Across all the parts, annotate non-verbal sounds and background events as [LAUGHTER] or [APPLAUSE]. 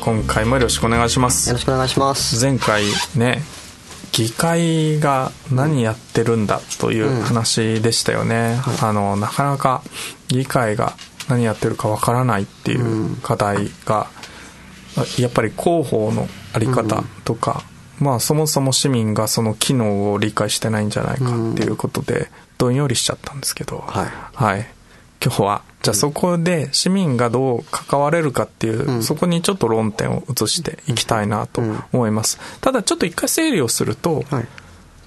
今回もよろしくお願いします。よろしくお願いします。前回ね議会が何やってるんだという話でしたよね、うんはい、あのなかなか議会が何やってるかわからないっていう課題が、やっぱり広報のあり方とか、うん、まあそもそも市民がその機能を理解してないんじゃないかっていうことでどんよりしちゃったんですけど、はい、はい、今日は。じゃあそこで市民がどう関われるかっていう、うん、そこにちょっと論点を移していきたいなと思います。ただちょっと一回整理をすると、はい、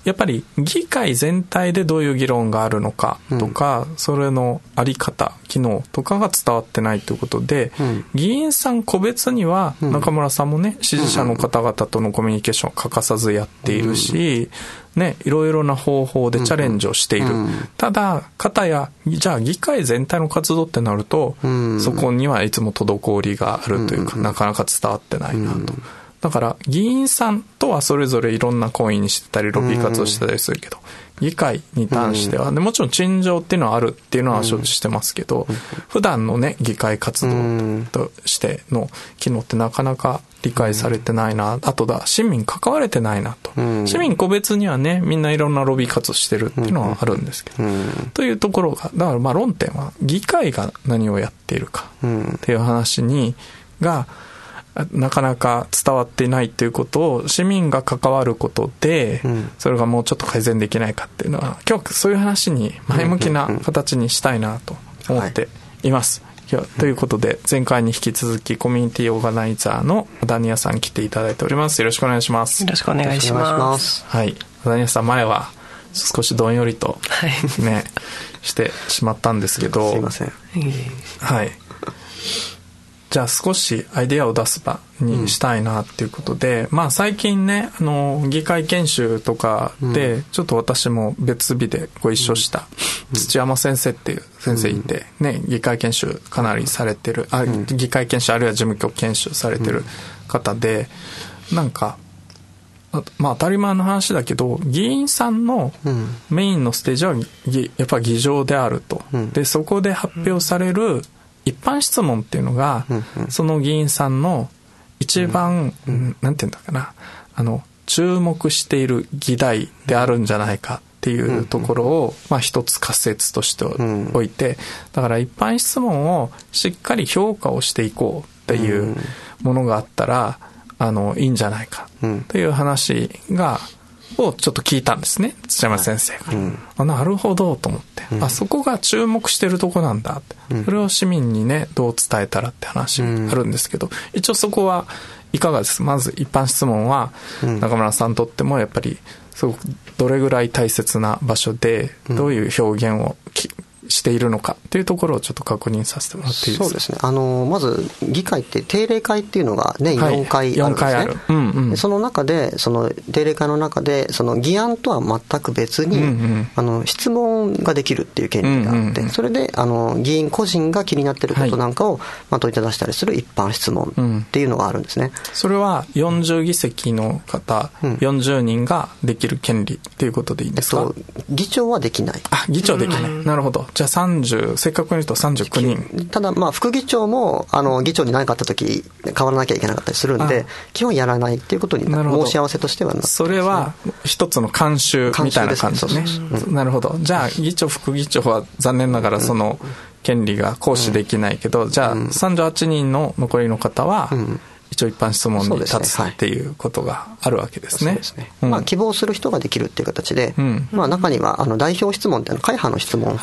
やっぱり議会全体でどういう議論があるのかとか、うん、それのあり方、機能とかが伝わってないということで、うん、議員さん個別には中村さんもね、支持者の方々とのコミュニケーションを欠かさずやっているし、ね、いろいろな方法でチャレンジをしている。ただ、方や、じゃあ議会全体の活動ってなると、うん、そこにはいつも滞りがあるというか、うん、なかなか伝わってないなと。だから、議員さんとはそれぞれいろんな行為にしてたり、ロビー活動してたりするけど、議会に関しては、でもちろん陳情っていうのはあるっていうのは承知してますけど、普段のね、議会活動としての機能ってなかなか理解されてないな、あとだ、市民関われてないなと。市民個別にはね、みんないろんなロビー活動してるっていうのはあるんですけど、というところが、だからまあ論点は議会が何をやっているかっていう話に、が、なかなか伝わっていないということを市民が関わることで、それがもうちょっと改善できないかっていうのは今日そういう話に前向きな形にしたいなと思っています。ということで前回に引き続きコミュニティオーガナイザーのダニヤさん来ていただいております。よろしくお願いします。よろしくお願いします。はい。ダニヤさん前は少しどんよりとね、はい、してしまったんですけど。すいません。はいじゃあ少しアイデアを出す場にしたいなっていうことで、うん、まあ最近ね、あの、議会研修とかで、ちょっと私も別日でご一緒した土山先生っていう先生いて、ね、議会研修かなりされてる、あ、議会研修あるいは事務局研修されてる方で、なんか、まあ当たり前の話だけど、議員さんのメインのステージはやっぱ議場であると。で、そこで発表される、一般質問っていうのが、その議員さんの一番、うん、なんていうんだかな、あの、注目している議題であるんじゃないかっていうところを、まあ一つ仮説としておいて、だから一般質問をしっかり評価をしていこうっていうものがあったら、あの、いいんじゃないかという話が、をちょっと聞いたんですね。土山先生が、うん、あなるほどと思って、うん、あそこが注目してるとこなんだって、うん、それを市民にねどう伝えたらって話あるんですけど、一応そこはいかがです？まず一般質問は中村さんにとってもやっぱりすごくどれぐらい大切な場所でどういう表現をしているのかっていうところをちょっと確認させてもらっていいですか？そうですね。あの、まず、議会って定例会っていうのが年4回あるんですね。はい、うんうん、その中で、その定例会の中で、その議案とは全く別に、うんうん、あの、質問ができるっていう権利があって、それで、あの、議員個人が気になっていることなんかを、はい、まあ、問いただしたりする一般質問っていうのがあるんですね。それは40議席の方、うん、40人ができる権利っていうことでいいんですか、えっと、議長はできない。あ、議長できない。なるほど。じゃあ30、正確に言うと39人。ただ、まあ、副議長も、あの、議長に何かあった時、変わらなきゃいけなかったりするんで、基本やらないっていうことに申し合わせとしては、ね、それは、一つの慣習みたいな感じで。なるほど。じゃあ、議長、副議長は残念ながらその、権利が行使できないけど、じゃあ、38人の残りの方は、一応一般質問に立つっていうことがあるわけですね。すね。うん、まあ、希望する人ができるっていう形で、うん、まあ、中にはあの代表質問っていうの会派の質問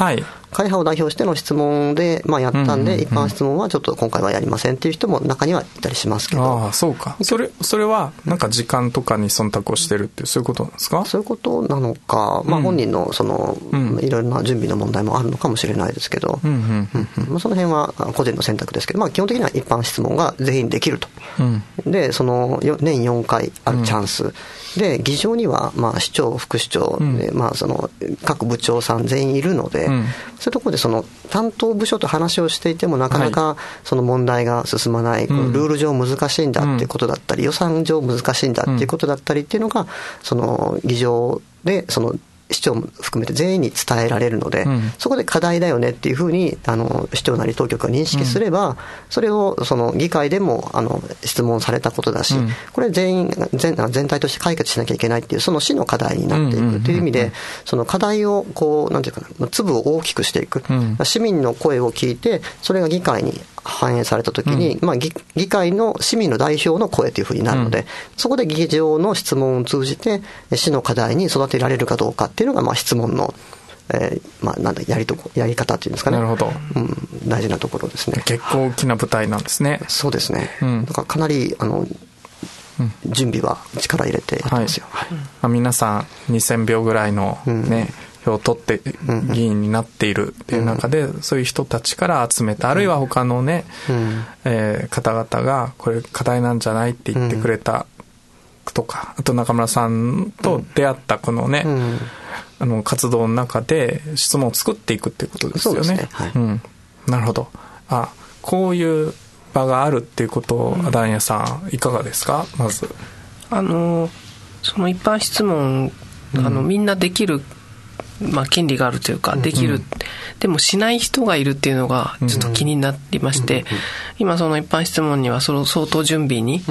会派を代表しての質問で、まあ、やったんで、一般質問はちょっと今回はやりませんっていう人も中にはいたりしますけど。ああ、そうか。それ、それは、なんか時間とかに忖度をしてるっていう、そういうことなんですか？そういうことなのか、まあ、本人の、その、いろいろな準備の問題もあるのかもしれないですけど、その辺は個人の選択ですけど、まあ、基本的には一般質問が全員できると。で、その、年4回あるチャンス。で、議場には、まあ、市長、副市長、まあ、その、各部長さん全員いるので、そういうところで、その、担当部署と話をしていても、なかなか、その問題が進まない、ルール上難しいんだっていうことだったり、予算上難しいんだっていうことだったりっていうのが、その、議場で、その、市長も含めて全員に伝えられるので、うん、そこで課題だよねっていうふうにあの市長なり当局が認識すれば、うん、それをその議会でもあの質問されたことだし、うん、これ全員全全体として解決しなきゃいけないっていうその市の課題になっていくという意味で、その課題をこうなんていうかな粒を大きくしていく、市民の声を聞いてそれが議会に反映されたときに、うん、まあ議、議会の市民の代表の声というふうになるので、うん、そこで議場の質問を通じて、市の課題に育てられるかどうかっていうのが、まあ、質問の、えー、まあ、なんだやりとやり方っていうんですかね。なるほど。うん、大事なところですね。結構大きな舞台なんですね。そうですね。うん、だからかなり、あの、準備は力入れてやってますよ。はい、はい、まあ、皆さん2000票ぐらいのね、票を取って議員になっているっていう中で、そういう人たちから集めた、あるいは他のね、え方々がこれ課題なんじゃないって言ってくれたとか、あと中村さんと出会ったこのね、あの活動の中で質問を作っていくっていうことですよね。ね。はい、うん、なるほど。あ、こういう場があるっていうことを、アダンヤさんいかがですか？まず。あのその一般質問あの、みんなできるまあ、権利があるというか、できる、うん、でもしない人がいるっていうのが、ちょっと気になりまして、今、その一般質問には、その相当準備に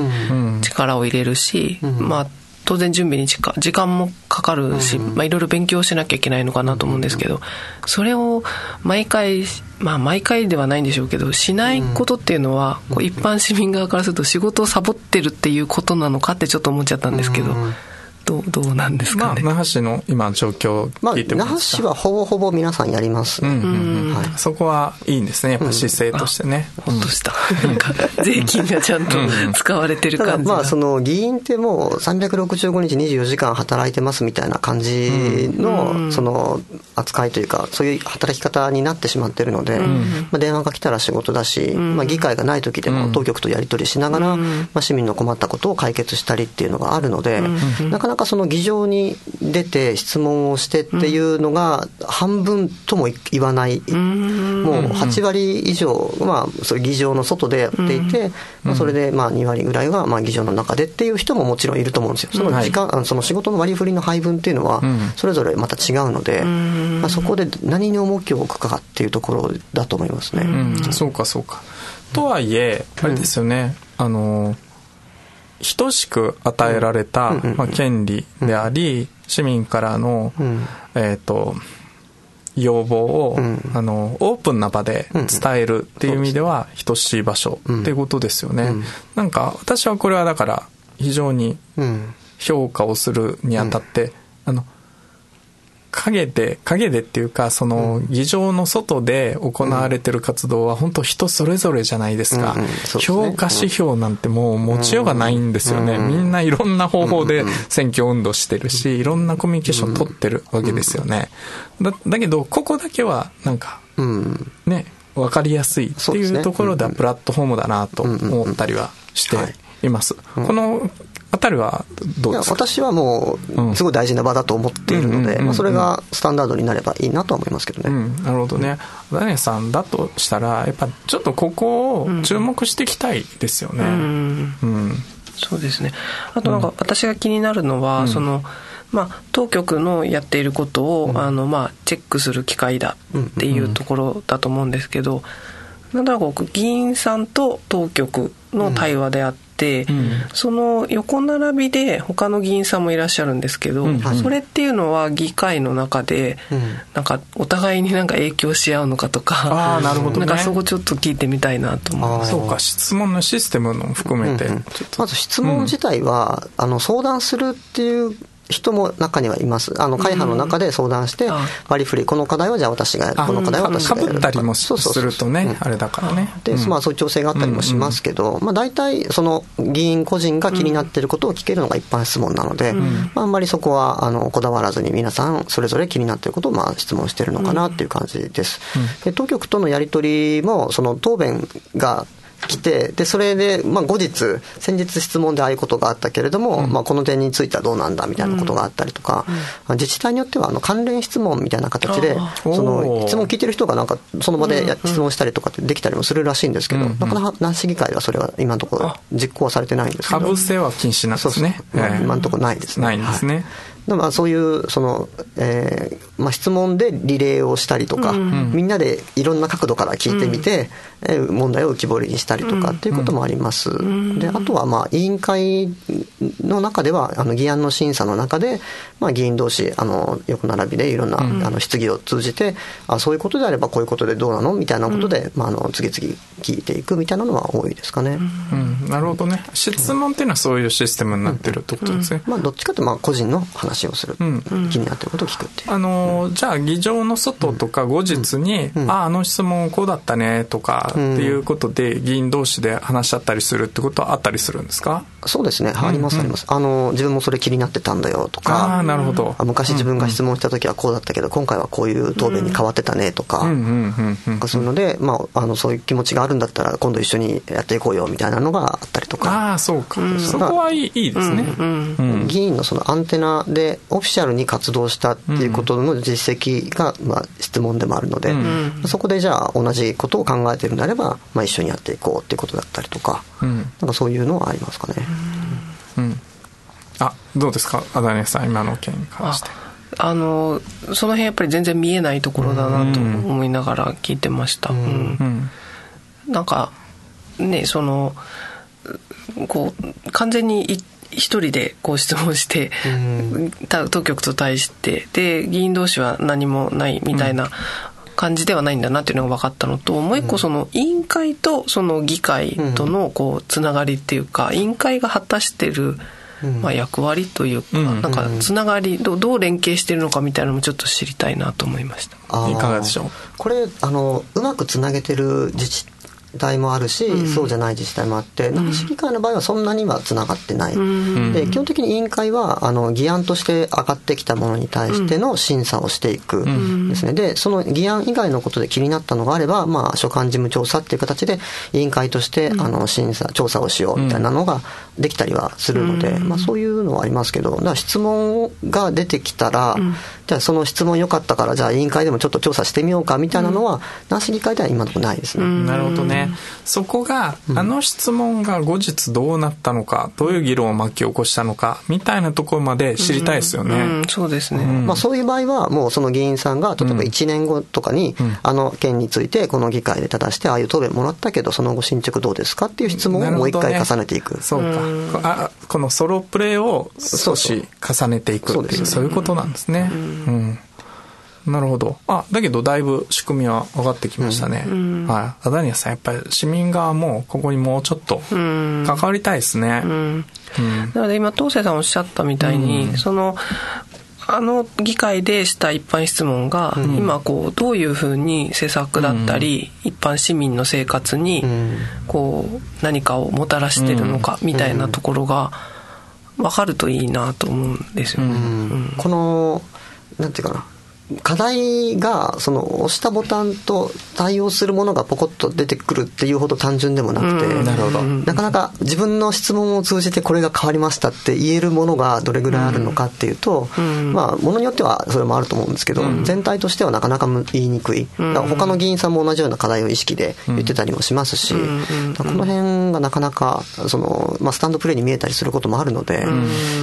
力を入れるし、まあ、当然準備に時間もかかるし、まあ、いろいろ勉強しなきゃいけないのかなと思うんですけど、それを毎回、まあ、毎回ではないんでしょうけど、しないことっていうのは、こう一般市民側からすると仕事をサボってるっていうことなのかってちょっと思っちゃったんですけど。どうどうなんですかね、まあ、那覇市の今状況聞いてまあ、那覇市はほぼほぼ皆さんやります、うんうんはい、そこはいいんですね。やっぱ姿勢としてね、うん、ほっとした。なんか税金がちゃんと使われてる感じまあその議員ってもう365日24時間働いてますみたいな感じのその扱いというかそういう働き方になってしまってるので、まあ、電話が来たら仕事だし、まあ、議会がない時でも当局とやり取りしながら、まあ、市民の困ったことを解決したりっていうのがあるので、なかなかかその議場に出て質問をしてっていうのが半分とも言わない、うん、もう8割以上、まあ、それ議場の外でやっていて、うん、まあ、それでまあ2割ぐらいはまあ議場の中でっていう人ももちろんいると思うんですよ。その時間、はい、その仕事の割り振りの配分っていうのは、それぞれまた違うので、まあ、そこで何に重きを置くかっていうところだと思いますね。そうかそうか。とはいえ、あれですよね、あの等しく与えられた、まあ、権利であり、市民からの、えっ、と、要望を、あのオープンな場で伝えるっていう意味では等しい場所っていうことですよね、なんか私はこれはだから非常に評価をするにあたって、あの影で、影でっていうか、その、議場の外で行われてる活動は、本当人それぞれじゃないですか。評価指標なんてもう持ちようがないんですよね。みんないろんな方法で選挙運動してるし、いろんなコミュニケーション取ってるわけですよね。だだけど、ここだけは、なんか、ね、わかりやすいっていうところではプラットフォームだなと思ったりはしてい。ます。このあたりはどうですか？私はもう、すごい大事な場だと思っているので、それがスタンダードになればいいなと思いますけどね。うん、なるほどね。ダネさんだとしたら、やっぱちょっとここを注目していきたいですよね。うん。うん、そうですね。あとなんか私が気になるのは、その、まあ、当局のやっていることを、あのまあ、チェックする機会だっていうところだと思うんですけど、なんだろう議員さんと当局の対話であって、、うん、その横並びで他の議員さんもいらっしゃるんですけど、うん、それっていうのは議会の中で、なんかお互いになんか影響し合うのかとか、あなるほど、ね、なんかそこちょっと聞いてみたいなと思う。そうか質問のシステムの含めて、うんうん、まず質問自体は、あの相談するっていう人も中にはいます。あの、会派の中で相談して、割り振り、この課題はじゃあ私がやる、この課題は私がやる。か。ぶったりもするとね、あれだからね。で、まあそういう調整があったりもしますけど、まあ大体、その議員個人が気になっていることを聞けるのが一般質問なので、まああんまりそこは、あの、こだわらずに皆さんそれぞれ気になっていることを、まあ質問しているのかなっていう感じです。で当局とのやり取りも、その答弁が来て、で、それで、まあ、後日、先日質問でああいうことがあったけれども、うん、まあ、この点についてはどうなんだみたいなことがあったりとか、うん、自治体によっては、あの、関連質問みたいな形で、その、質問聞いてる人がなんか、その場で質問したりとかってできたりもするらしいんですけど、なかなか、南市議会はそれは今のところ実行はされてないんですけど。かぶせは禁止なんですね。そうそう今のところないですね。ないんですね。はいまあ、そういうその、えーまあ、質問でリレーをしたりとか、うん、みんなでいろんな角度から聞いてみて、うん、えー、問題を浮き彫りにしたりとかっていうこともあります。うん、であとはまあ委員会の中ではあの議案の審査の中で、まあ、議員同士あの横並びでいろんな、あの質疑を通じてあそういうことであればこういうことでどうなの？みたいなことで、まあ、あの次々聞いていくみたいなのは多いですかね。なるほどね。質問っていうのはそういうシステムになってるってことですね。まあ、どっちかというとまあ個人の話をする、うん、気になってることを聞くっていう。あのじゃあ議場の外とか後日に、うん、ああの質問こうだったねとかっていうことで議員同士で話し合ったりするってことはあったりするんですか？そうですね、ありますあります。あの自分もそれ気になってたんだよとかあなるほど。昔自分が質問した時はこうだったけど、今回はこういう答弁に変わってたねとかそういうので、まあ、あのそういう気持ちがあるんだったら今度一緒にやっていこうよみたいなのがあったりとか。ああそうか、そこはいいいいですね、議員のそのアンテナでオフィシャルに活動したっていうことの実績が、まあ、質問でもあるので、そこでじゃあ同じことを考えてるんであれば、まあ、一緒にやっていこうっていうことだったりとか、なんかそういうのはありますかね。うん。あどうですか？アダネさん今の件に関して。あのその辺やっぱり全然見えないところだなと思いながら聞いてました、うん、なんかねそのこう完全に一人でこう質問して、[LAUGHS] 当局と対してで議員同士は何もないみたいな感じではないんだなっていうのが分かったのともう一個その委員会とその議会とのこうつながりっていうか委員会が果たしてるまあ、役割というか、なんかつながりどどう連携してるのかみたいなのもちょっと知りたいなと思いました。いかがでしょう？これあのうまくつなげてる自治体もあるし、うん、そうじゃない自治体もあって、なんか市議会の場合はそんなにはつながってない、うん、で基本的に委員会はあの議案として上がってきたものに対しての審査をしていく。ですね、でその議案以外のことで気になったのがあれば、まあ、所管事務調査っていう形で委員会として、あの審査調査をしようみたいなのができたりはするので、まあ、そういうのはありますけどだから質問が出てきたら、じゃあその質問良かったからじゃあ委員会でもちょっと調査してみようかみたいなのは、那須議会では今のところないですね。なるほどねそこが、あの質問が後日どうなったのか、どういう議論を巻き起こしたのか、みたいなところまで知りたいですよね。うん。うん、そうですね。まあそういう場合は、もうその議員さんが、例えば1年後とかに、あの件についてこの議会で正して、ああいう答弁もらったけど、その後進捗どうですかっていう質問をもう一回重ねていく。ね、そうか。あこのソロプレイを少し重ねていくっていう、そういうことなんですね。うんなるほど。あ、だけどだいぶ仕組みは分かってきましたね。うん、はい。アダニアさん、やっぱり市民側もここにもうちょっと関わりたいですね。うん。うん、なので今、東勢さんおっしゃったみたいに、うん、その、あの議会でした一般質問が、今こうどういうふうに施策だったり、一般市民の生活にこう何かをもたらしてるのかみたいなところが分かるといいなと思うんですよね。このなんていうかな課題がその押したボタンと対応するものがポコッと出てくるっていうほど単純でもなくて、なるほど。なかなか自分の質問を通じてこれが変わりましたって言えるものがどれぐらいあるのかっていうと、まあものによってはそれもあると思うんですけど、全体としてはなかなか言いにくい。他の議員さんも同じような課題を意識で言ってたりもしますし、この辺がなかなかその、まあ、スタンドプレーに見えたりすることもあるので、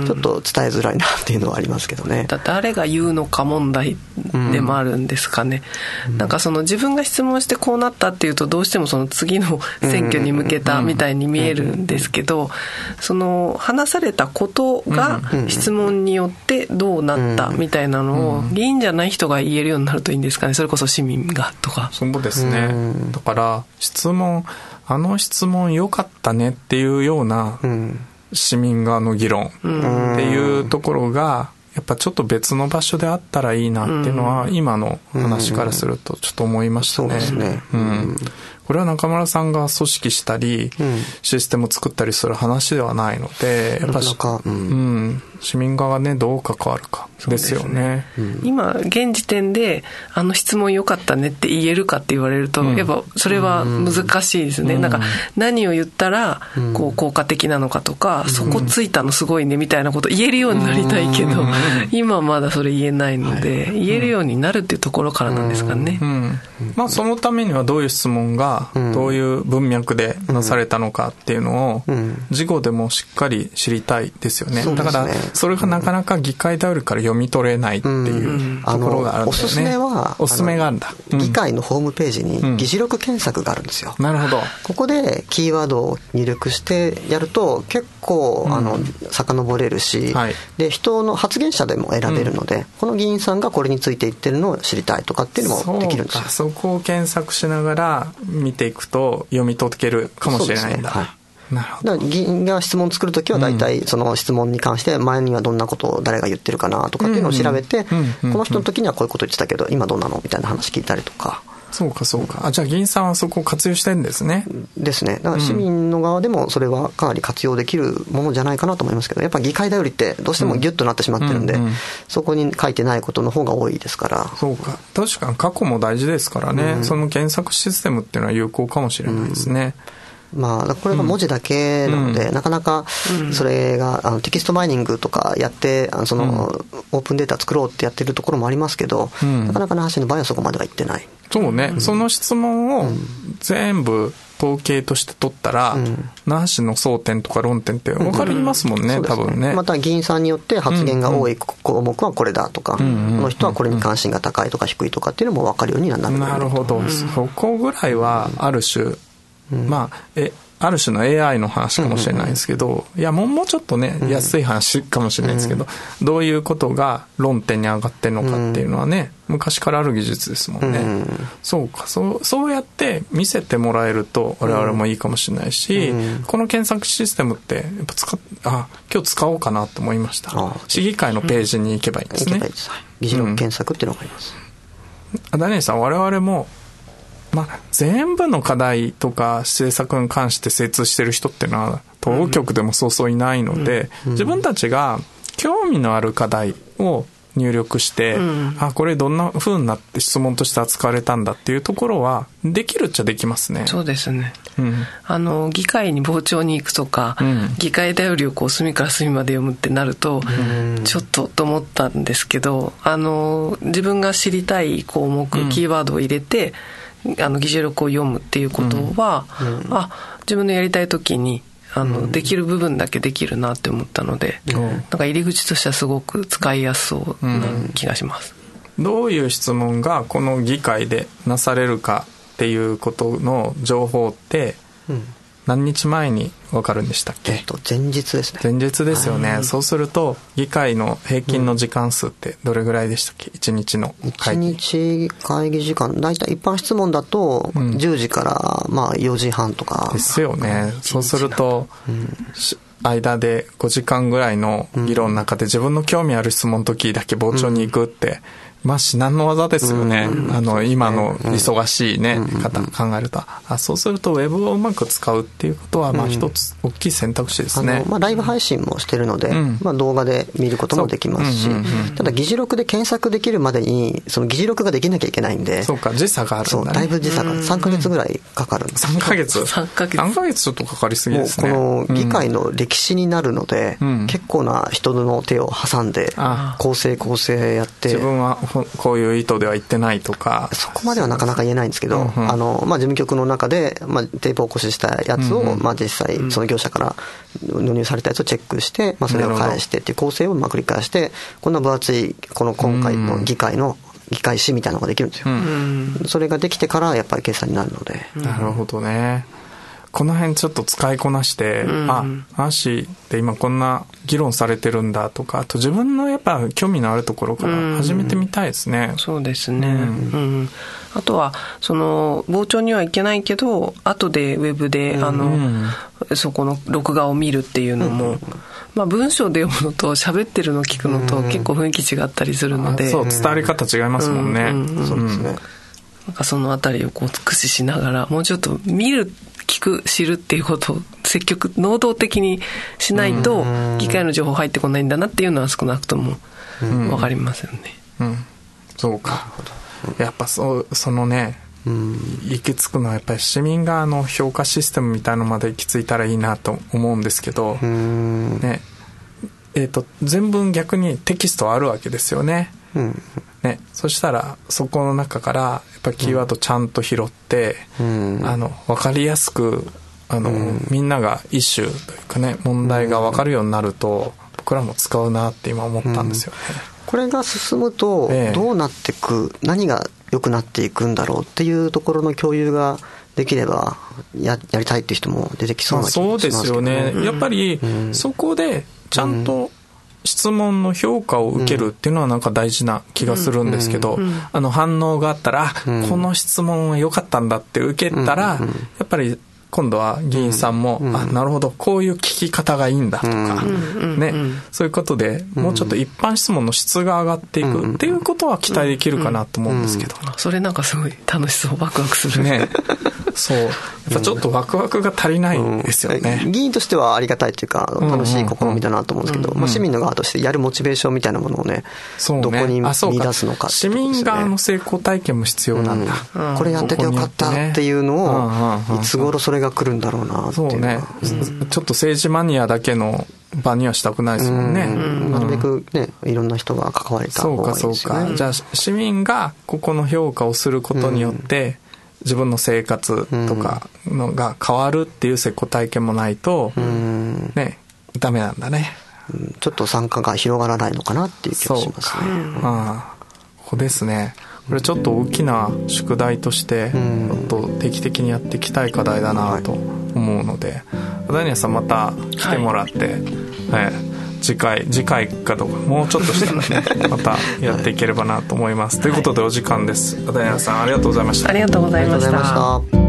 ちょっと伝えづらいなっていうのはありますけどね。誰が言うのか問題でもあるんですかね、うん、なんかその自分が質問してこうなったっていうとどうしてもその次の選挙に向けたみたいに見えるんですけどその話されたことが質問によってどうなったみたいなのを議員じゃない人が言えるようになるといいんですかね。それこそ市民がとか。そうですね。だから質問あの質問良かったねっていうような市民側の議論っていうところがやっぱちょっと別の場所であったらいいなっていうのは、今の話からするとちょっと思いましたね。そうですね。うん。これは中村さんが組織したり、システムを作ったりする話ではないので、やっぱし、うん、市民側がね、どう関わるかですよね。ね今、現時点で、あの質問良かったねって言えるかって言われると、やっぱそれは難しいですね。なんか、何を言ったら、こう、効果的なのかとか、そこついたのすごいねみたいなこと言えるようになりたいけど、今まだそれ言えないので、言えるようになるっていうところからなんですかね。まあ、そのためにはどういう質問が、どういう文脈でなされたのかっていうのを、事後でもしっかり知りたいですよね。だから、それがなかなか議会頼りから読み取れないっていうところがあるんだよね。おすすめは、おすすめがあるんだ。議会のホームページに議事録検索があるんですよ。なるほど。ここでキーワードを入力してやると、結構、あの、遡れるし、で、人の発言者でも選べるので、この議員さんがこれについて言ってるのを知りたいとかっていうのもできるんですよ。そこを検索しながら見ていくと読み解けるかもしれないんだ。はいなるほど。議員が質問作るときは大体その質問に関して前にはどんなことを誰が言ってるかなとかっていうのを調べて、この人の時にはこういうこと言ってたけど今どうなのみたいな話聞いたりとか。そうかそうか。あ、じゃあ議員さんはそこを活用してるんですね。ですね。だから市民の側でもそれはかなり活用できるものじゃないかなと思いますけど、やっぱ議会だよりってどうしてもギュッとなってしまってるんで、そこに書いてないことの方が多いですから。そうか。確かに過去も大事ですからね、うん、その検索システムっていうのは有効かもしれないですね。うんまあ、これが文字だけなので、うん、なかなかそれがあのテキストマイニングとかやってあのその、オープンデータ作ろうってやってるところもありますけど、うん、なかなか那覇市の場合はそこまではいってない。そうね、その質問を全部統計として取ったら、那覇市の争点とか論点って分かりますもんね、多分ね。また議員さんによって発言が多い項目はこれだとか、この人はこれに関心が高いとか低いとかっていうのも分かるようになるなるほど、そこぐらいはある種まあ、え、ある種の AI の話かもしれないですけど、いや、もうもうちょっとね、安い話かもしれないですけど、どういうことが論点に上がってるのかっていうのはね、昔からある技術ですもんね。そうか、そう、そうやって見せてもらえると我々もいいかもしれないし、この検索システムって、やっぱ使っ、あ、今日使おうかなと思いました。市議会のページに行けばいいんですね。議事録検索っていうのがあります。ダニエルさん、我々もまあ、全部の課題とか政策に関して精通してる人っていうのは、当局でもそうそういないので、自分たちが興味のある課題を入力して、うん、あ、これどんな風になって質問として扱われたんだっていうところは、できるっちゃできますね。そうですね。うん、あの、議会に傍聴に行くとか、うん、議会だよりをこう隅から隅まで読むってなると、ちょっとと思ったんですけど、あの、自分が知りたい項目、キーワードを入れて、あの議事録を読むっていうことは、うん、あ自分のやりたい時にあの、できる部分だけできるなって思ったので、なんか入り口としてはすごく使いやすそうな気がします。どういう質問がこの議会でなされるかっていうことの情報って、何日前に分かるんでしたっけ、えっと、前日ですね。前日ですよね、はい、そうすると議会の平均の時間数ってどれぐらいでしたっけ？1日の会議。1日会議時間大体一般質問だと10時からまあ4時半とか、ですよね。そうすると、うん。間で5時間ぐらいの議論の中で自分の興味ある質問の時だけ傍聴に行くって、まあ至難の技ですよね。あの、今の忙しいね、方考えると。あそうすると、ウェブをうまく使うっていうことは、まあ一つ大きい選択肢ですね。まあライブ配信もしてるので、まあ動画で見ることもできますし、ただ議事録で検索できるまでに、その議事録ができなきゃいけないんで。そうか、時差があるんだ、ね。そう、だいぶ時差が、3か月ぐらいかかるんです。3か月 ?3 ヶ月。3ヶ月ちょっとかかりすぎですね。この議会の歴史になるので、結構な人の手を挟んで、構成構成やって。自分はこういう意図では言ってないとか。そこまではなかなか言えないんですけど、うんうん、あのまあ、事務局の中で、まあ、テープ起こししたやつを、うんうん、まあ、実際その業者から納入されたやつをチェックして、まあ、それを返してっていう構成をまあ繰り返してこんな分厚いこの今回の議会の議会誌みたいなのができるんですよ、うん、それができてからやっぱり計算になるので、なるほどねこの辺ちょっと使いこなして、うん、あ、アーシーって今こんな議論されてるんだとか、あと自分のやっぱ興味のあるところから始めてみたいですね。うん、そうですね。うん、うん、あとは、その、傍聴にはいけないけど、後でウェブで、あの、そこの録画を見るっていうのも、まあ、文章で読むのと喋ってるの聞くのと結構雰囲気違ったりするので、そう伝わり方違いますもんね、そうですね。なんかそのあたりをこう駆使しながらもうちょっと見る聞く知るっていうことを積極能動的にしないと議会の情報入ってこないんだなっていうのは少なくとも分かりますよね。うん、うん、そうか。やっぱそうそのね行き着くのはやっぱり市民側の評価システムみたいのまで行き着いたらいいなと思うんですけど、ね。えーと、全文逆にテキストあるわけですよね。ね、そしたらそこの中からやっぱりキーワードちゃんと拾って、うん、あの分かりやすくあの、うん、みんながイシューというかね問題が分かるようになると僕らも使うなって今思ったんですよね。これが進むとどうなっていく、ええ、何が良くなっていくんだろうっていうところの共有ができればややりたいっていう人も出てきそうな気がしますけど、そうですよね、やっぱりそこでちゃんと質問の評価を受けるっていうのはなんか大事な気がするんですけど、あの反応があったら、この質問は良かったんだって受けたら、やっぱり今度は議員さんも、あなるほどこういう聞き方がいいんだとか、ね、そういうことでもうちょっと一般質問の質が上がっていくっていうことは期待できるかなと思うんですけど、それなんかすごい楽しそうワクワクする。ねそう。やっぱちょっとワクワクが足りないんですよね、議員としてはありがたいというか楽しい試みだなと思うんですけど、まあ、市民の側としてやるモチベーションみたいなものをねそうね。どこに見出すのか、ね、市民側の成功体験も必要なんだ、これやっててよかったっていうのをいつ頃それが来るんだろうなっていう。そうね、ちょっと政治マニアだけの場にはしたくないですもんね。なるべくね、いろんな人が関われた方がいいですよね。そうか、そうか。じゃあ、市民がここの評価をすることによって、自分の生活とかのが変わるっていう成功体験もないと、ね、ダメなんだね。ちょっと参加が広がらないのかなっていう気がしますね。ああ、ここですね。これちょっと大きな宿題として、もっと定期的にやっていきたい課題だなと思うので、ダニエさんまた来てもらって、はい、次回次回かどうかもうちょっとしたらね [LAUGHS] またやっていければなと思います、ということでお時間です。ダニエさんありがとうございました。ありがとうございました